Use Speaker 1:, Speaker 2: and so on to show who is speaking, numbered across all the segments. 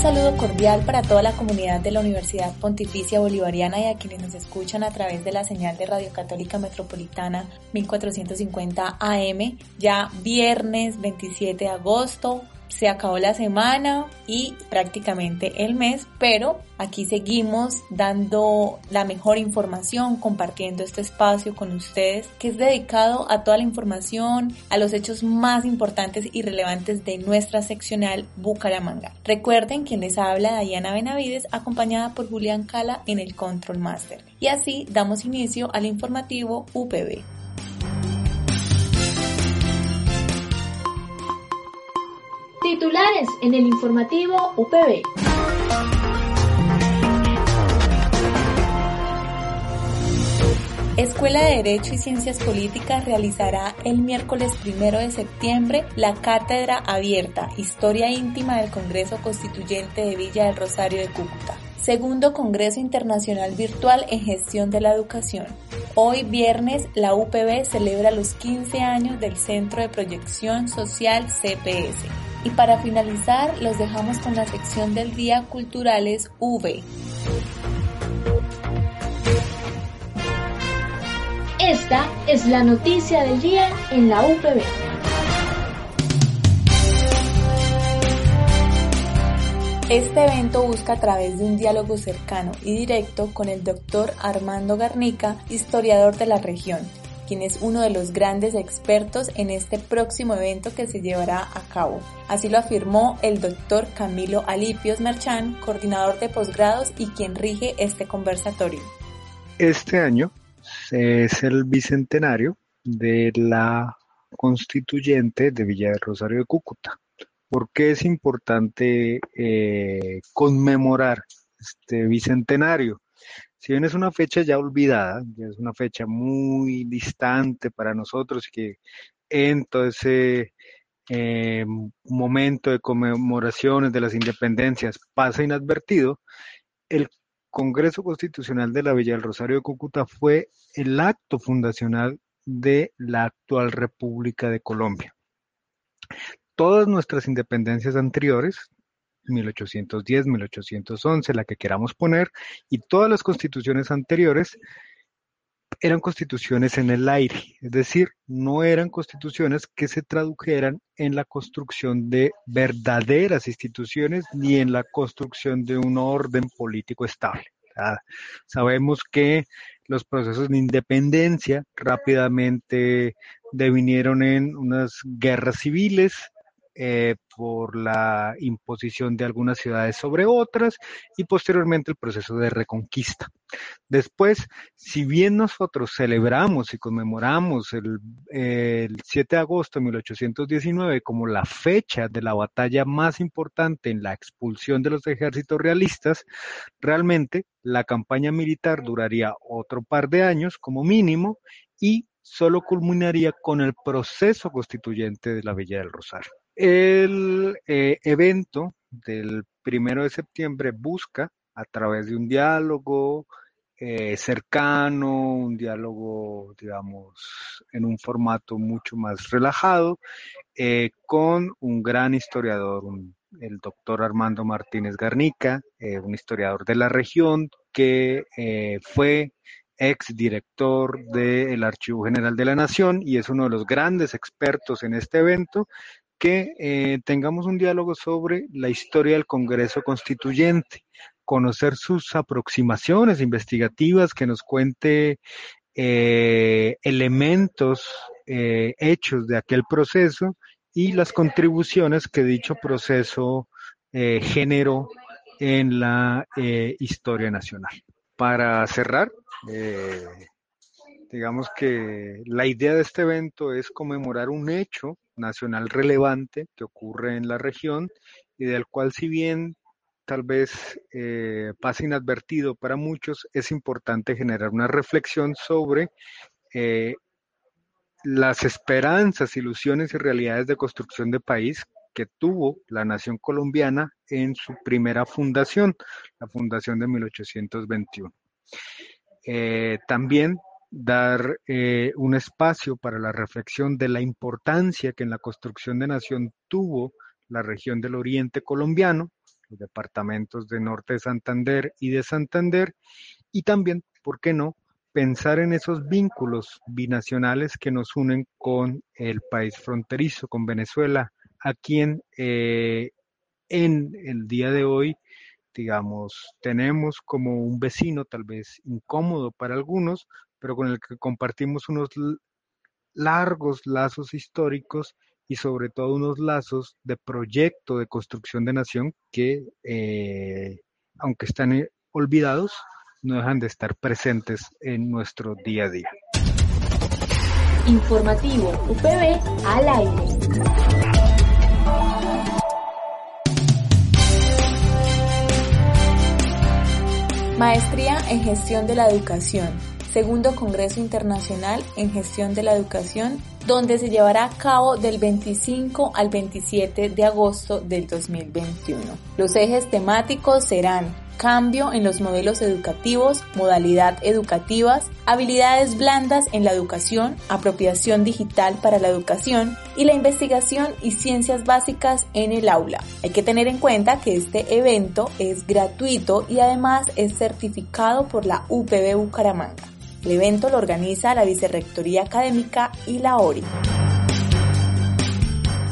Speaker 1: Saludo cordial para toda la comunidad de la Universidad Pontificia Bolivariana y a quienes nos escuchan a través de la señal de Radio Católica Metropolitana 1450 AM, ya viernes 27 de agosto, se acabó la semana y prácticamente el mes, pero aquí seguimos dando la mejor información, compartiendo este espacio con ustedes que es dedicado a toda la información, a los hechos más importantes y relevantes de nuestra seccional Bucaramanga. Recuerden quien les habla Diana Benavides acompañada por Julián Cala en el Control Master. Y así damos inicio al informativo UPB. Titulares en el informativo UPB. Escuela de Derecho y Ciencias Políticas realizará el miércoles primero de septiembre la Cátedra Abierta, Historia Íntima del Congreso Constituyente de Villa del Rosario de Cúcuta. Segundo Congreso Internacional Virtual en Gestión de la Educación. Hoy viernes la UPB celebra los 15 años del Centro de Proyección Social CPS. Y para finalizar, los dejamos con la sección del Día Culturales V. Esta es la noticia del día en la UPB. Este evento busca a través de un diálogo cercano y directo con el doctor Armando Garnica, historiador de la región, quien es uno de los grandes expertos en este próximo evento que se llevará a cabo. Así lo afirmó el doctor Camilo Alipios Merchán, coordinador de posgrados y quien rige este conversatorio.
Speaker 2: Este año es el bicentenario de la constituyente de Villa de Rosario de Cúcuta. ¿Por qué es importante eh, conmemorar este bicentenario? Si bien es una fecha ya olvidada, ya es una fecha muy distante para nosotros que en todo ese eh, momento de conmemoraciones de las independencias pasa inadvertido, el Congreso Constitucional de la Villa del Rosario de Cúcuta fue el acto fundacional de la actual República de Colombia. Todas nuestras independencias anteriores, 1810, 1811, la que queramos poner, y todas las constituciones anteriores eran constituciones en el aire, es decir, no eran constituciones que se tradujeran en la construcción de verdaderas instituciones ni en la construcción de un orden político estable. Sabemos que los procesos de independencia rápidamente devinieron en unas guerras civiles, eh, por la imposición de algunas ciudades sobre otras y posteriormente el proceso de reconquista. Después, si bien nosotros celebramos y conmemoramos el, el 7 de agosto de 1819 como la fecha de la batalla más importante en la expulsión de los ejércitos realistas, realmente la campaña militar duraría otro par de años como mínimo y solo culminaría con el proceso constituyente de la Villa del Rosario. El eh, evento del primero de septiembre busca, a través de un diálogo eh, cercano, un diálogo, digamos, en un formato mucho más relajado, eh, con un gran historiador, el doctor Armando Martínez Garnica, un historiador de la región que fue ex director del Archivo General de la Nación y es uno de los grandes expertos en este evento que eh, tengamos un diálogo sobre la historia del Congreso Constituyente, conocer sus aproximaciones investigativas, que nos cuente eh, elementos, eh, hechos de aquel proceso y las contribuciones que dicho proceso generó en la historia nacional. Para cerrar, digamos que la idea de este evento es conmemorar un hecho nacional relevante que ocurre en la región y del cual si bien tal vez eh, pasa inadvertido para muchos, es importante generar una reflexión sobre eh, las esperanzas, ilusiones y realidades de construcción de país que tuvo la nación colombiana en su primera fundación, la fundación de 1821. Eh, también dar eh, un espacio para la reflexión de la importancia que en la construcción de nación tuvo la región del oriente colombiano, los departamentos de Norte de Santander y de Santander, y también, ¿por qué no?, pensar en esos vínculos binacionales que nos unen con el país fronterizo, con Venezuela, a quien eh, en el día de hoy, digamos, tenemos como un vecino tal vez incómodo para algunos, pero con el que compartimos unos largos lazos históricos y sobre todo unos lazos de proyecto de construcción de nación que, eh, aunque están eh, olvidados, no dejan de estar presentes en nuestro día a día.
Speaker 1: Informativo UPB al aire. Maestría en Gestión de la Educación. Segundo Congreso Internacional en Gestión de la Educación, donde se llevará a cabo del 25 al 27 de agosto del 2021. Los ejes temáticos serán cambio en los modelos educativos, modalidad educativas, habilidades blandas en la educación, apropiación digital para la educación y la investigación y ciencias básicas en el aula. Hay que tener en cuenta que este evento es gratuito y además es certificado por la UPB Bucaramanga. El evento lo organiza la Vicerrectoría Académica y la ORI.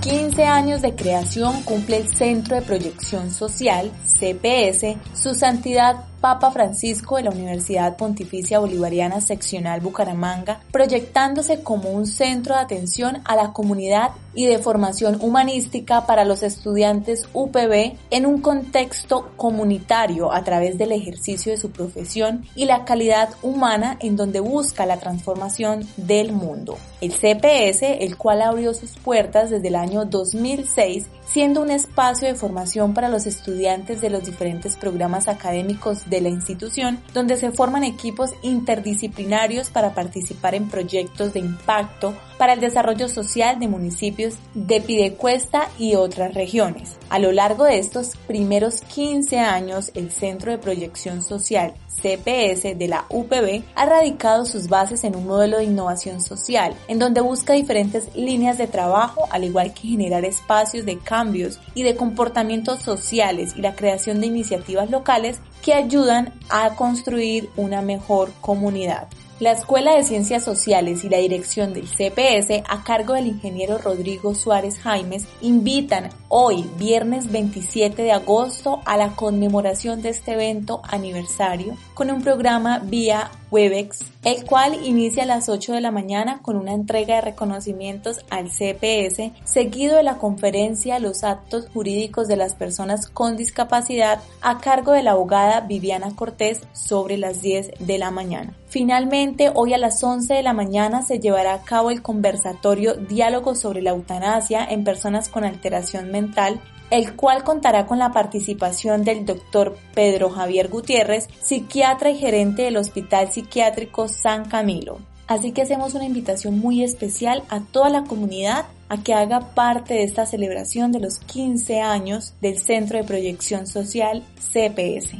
Speaker 1: 15 años de creación cumple el Centro de Proyección Social, CPS, su santidad Papa Francisco de la Universidad Pontificia Bolivariana Seccional Bucaramanga, proyectándose como un centro de atención a la comunidad y de formación humanística para los estudiantes UPB en un contexto comunitario a través del ejercicio de su profesión y la calidad humana en donde busca la transformación del mundo. El CPS, el cual abrió sus puertas desde el año 2006, siendo un espacio de formación para los estudiantes de los diferentes programas académicos de la institución, donde se forman equipos interdisciplinarios para participar en proyectos de impacto para el desarrollo social de municipios de Pidecuesta y otras regiones. A lo largo de estos primeros 15 años, el Centro de Proyección Social CPS de la UPB ha radicado sus bases en un modelo de innovación social, en donde busca diferentes líneas de trabajo, al igual que generar espacios de cambios y de comportamientos sociales y la creación de iniciativas locales que ayudan a construir una mejor comunidad. La Escuela de Ciencias Sociales y la dirección del CPS, a cargo del ingeniero Rodrigo Suárez Jaimes, invitan hoy, viernes 27 de agosto, a la conmemoración de este evento aniversario con un programa vía Webex, el cual inicia a las 8 de la mañana con una entrega de reconocimientos al CPS, seguido de la conferencia Los actos jurídicos de las personas con discapacidad a cargo de la abogada Viviana Cortés sobre las 10 de la mañana. Finalmente, hoy a las 11 de la mañana se llevará a cabo el conversatorio Diálogo sobre la eutanasia en personas con alteración mental el cual contará con la participación del doctor Pedro Javier Gutiérrez, psiquiatra y gerente del Hospital Psiquiátrico San Camilo. Así que hacemos una invitación muy especial a toda la comunidad a que haga parte de esta celebración de los 15 años del Centro de Proyección Social CPS.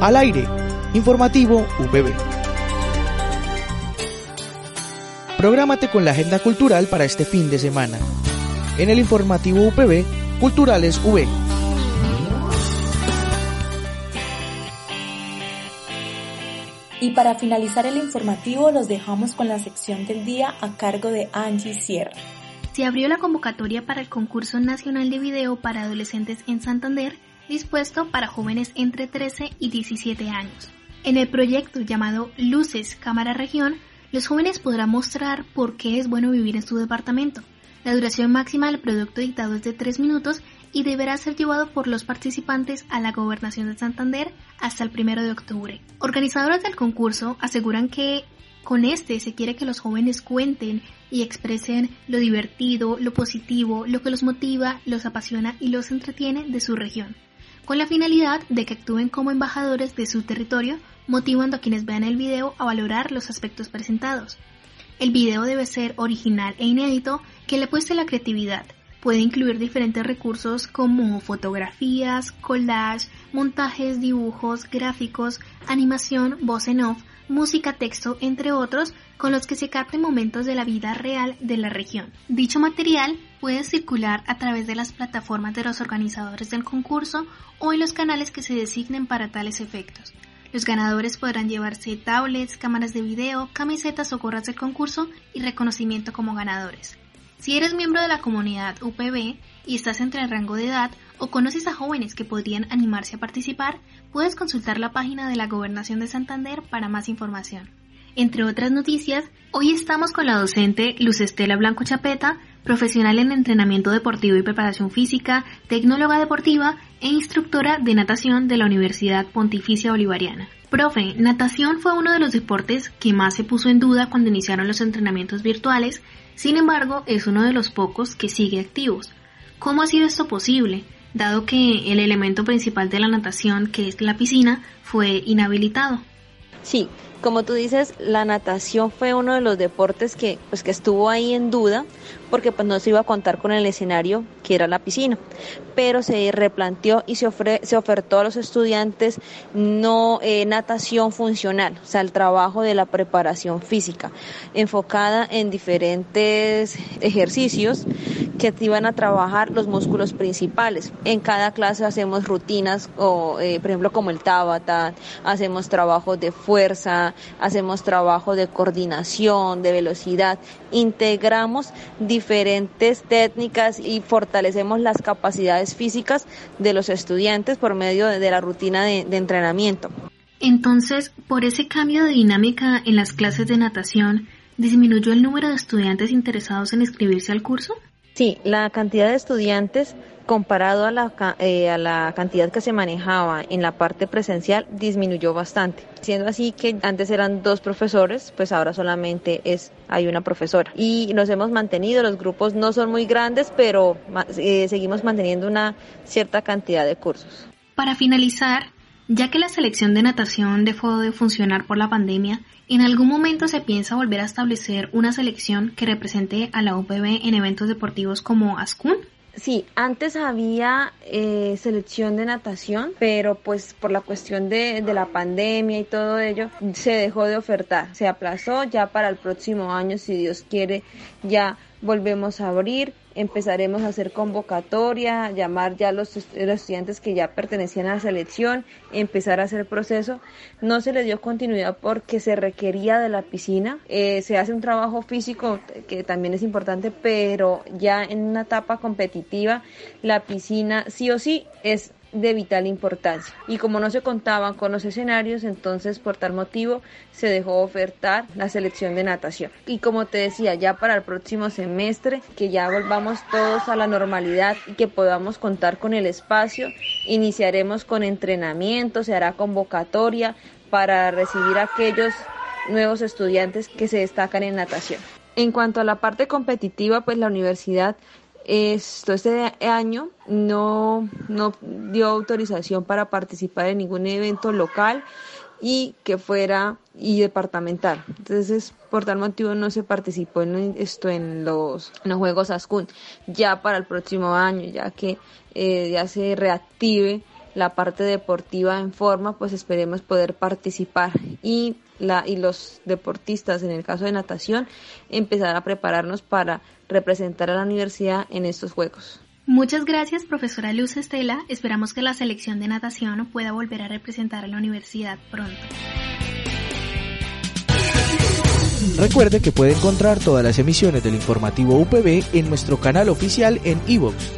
Speaker 3: Al aire, informativo UPB. Prográmate con la agenda cultural para este fin de semana. En el informativo UPB, Culturales V.
Speaker 1: Y para finalizar el informativo los dejamos con la sección del día a cargo de Angie Sierra.
Speaker 4: Se abrió la convocatoria para el concurso nacional de video para adolescentes en Santander, dispuesto para jóvenes entre 13 y 17 años. En el proyecto llamado Luces Cámara Región, los jóvenes podrán mostrar por qué es bueno vivir en su departamento. La duración máxima del producto dictado es de 3 minutos y deberá ser llevado por los participantes a la Gobernación de Santander hasta el 1 de octubre. Organizadores del concurso aseguran que con este se quiere que los jóvenes cuenten y expresen lo divertido, lo positivo, lo que los motiva, los apasiona y los entretiene de su región, con la finalidad de que actúen como embajadores de su territorio, motivando a quienes vean el video a valorar los aspectos presentados. El video debe ser original e inédito, que le pueste la creatividad. Puede incluir diferentes recursos como fotografías, collage, montajes, dibujos, gráficos, animación, voz en off, música, texto, entre otros, con los que se capten momentos de la vida real de la región. Dicho material puede circular a través de las plataformas de los organizadores del concurso o en los canales que se designen para tales efectos. Los ganadores podrán llevarse tablets, cámaras de video, camisetas o gorras del concurso y reconocimiento como ganadores. Si eres miembro de la comunidad UPB y estás entre el rango de edad o conoces a jóvenes que podrían animarse a participar, puedes consultar la página de la Gobernación de Santander para más información. Entre otras noticias, hoy estamos con la docente Luz Estela Blanco Chapeta, profesional en entrenamiento deportivo y preparación física, tecnóloga deportiva e instructora de natación de la Universidad Pontificia Bolivariana. Profe, natación fue uno de los deportes que más se puso en duda cuando iniciaron los entrenamientos virtuales, sin embargo es uno de los pocos que sigue activos. ¿Cómo ha sido esto posible? dado que el elemento principal de la natación, que es la piscina, fue inhabilitado.
Speaker 5: Sí, como tú dices, la natación fue uno de los deportes que, pues, que estuvo ahí en duda, porque pues no se iba a contar con el escenario que era la piscina, pero se replanteó y se, se ofertó a los estudiantes no eh, natación funcional, o sea, el trabajo de la preparación física, enfocada en diferentes ejercicios que iban a trabajar los músculos principales. En cada clase hacemos rutinas, o, eh, por ejemplo, como el Tabata, hacemos trabajos de fuerza, hacemos trabajo de coordinación, de velocidad, integramos diferentes técnicas y fortalecemos las capacidades físicas de los estudiantes por medio de, la rutina de, de entrenamiento.
Speaker 4: Entonces, por ese cambio de dinámica en las clases de natación, ¿disminuyó el número de estudiantes interesados en inscribirse al curso?
Speaker 5: Sí, la cantidad de estudiantes comparado a la, eh, a la cantidad que se manejaba en la parte presencial disminuyó bastante. Siendo así que antes eran dos profesores, pues ahora solamente es hay una profesora. Y nos hemos mantenido, los grupos no son muy grandes, pero eh, seguimos manteniendo una cierta cantidad de cursos.
Speaker 4: Para finalizar, ya que la selección de natación dejó de funcionar por la pandemia, ¿en algún momento se piensa volver a establecer una selección que represente a la UPB en eventos deportivos como ASCUN?
Speaker 5: Sí, antes había eh, selección de natación, pero pues por la cuestión de, de, la pandemia y todo ello, se dejó de ofertar. Se aplazó ya para el próximo año, si Dios quiere, ya volvemos a abrir empezaremos a hacer convocatoria, llamar ya a los, estudiantes que ya pertenecían a la selección, empezar a hacer proceso. No se le dio continuidad porque se requería de la piscina. Eh, se hace un trabajo físico que también es importante, pero ya en una etapa competitiva la piscina sí o sí es de vital importancia. Y como no se contaban con los escenarios, entonces por tal motivo se dejó ofertar la selección de natación. Y como te decía, ya para el próximo semestre, que ya volvamos todos a la normalidad y que podamos contar con el espacio, iniciaremos con entrenamiento, se hará convocatoria para recibir a aquellos nuevos estudiantes que se destacan en natación. En cuanto a la parte competitiva, pues la universidad esto, este año no, no dio autorización para participar en ningún evento local y que fuera y departamental. Entonces, por tal motivo no se participó en esto en los, los Juegos ASCUN. Ya para el próximo año, ya que eh, ya se reactive la parte deportiva en forma, pues esperemos poder participar y la, y los deportistas, en el caso de natación, empezar a prepararnos para representar a la universidad en estos Juegos.
Speaker 4: Muchas gracias, profesora Luz Estela. Esperamos que la selección de natación pueda volver a representar a la universidad pronto.
Speaker 3: Recuerde que puede encontrar todas las emisiones del informativo UPB en nuestro canal oficial en iVoox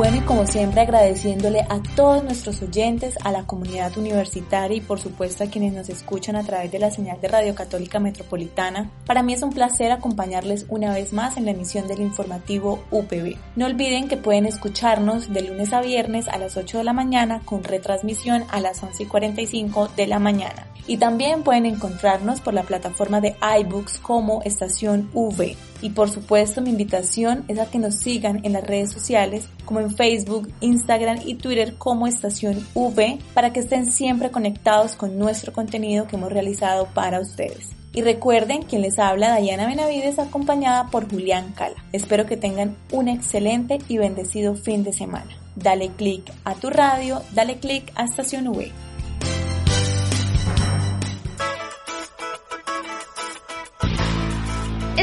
Speaker 1: Bueno, y como siempre agradeciéndole a todos nuestros oyentes, a la comunidad universitaria y por supuesto a quienes nos escuchan a través de la señal de Radio Católica Metropolitana. Para mí es un placer acompañarles una vez más en la emisión del informativo UPB. No olviden que pueden escucharnos de lunes a viernes a las 8 de la mañana con retransmisión a las 11 y 45 de la mañana. Y también pueden encontrarnos por la plataforma de iBooks como Estación V. Y por supuesto mi invitación es a que nos sigan en las redes sociales como en Facebook, Instagram y Twitter como Estación V para que estén siempre conectados con nuestro contenido que hemos realizado para ustedes. Y recuerden quien les habla Dayana Benavides acompañada por Julián Cala. Espero que tengan un excelente y bendecido fin de semana. Dale click a tu radio, dale click a Estación V.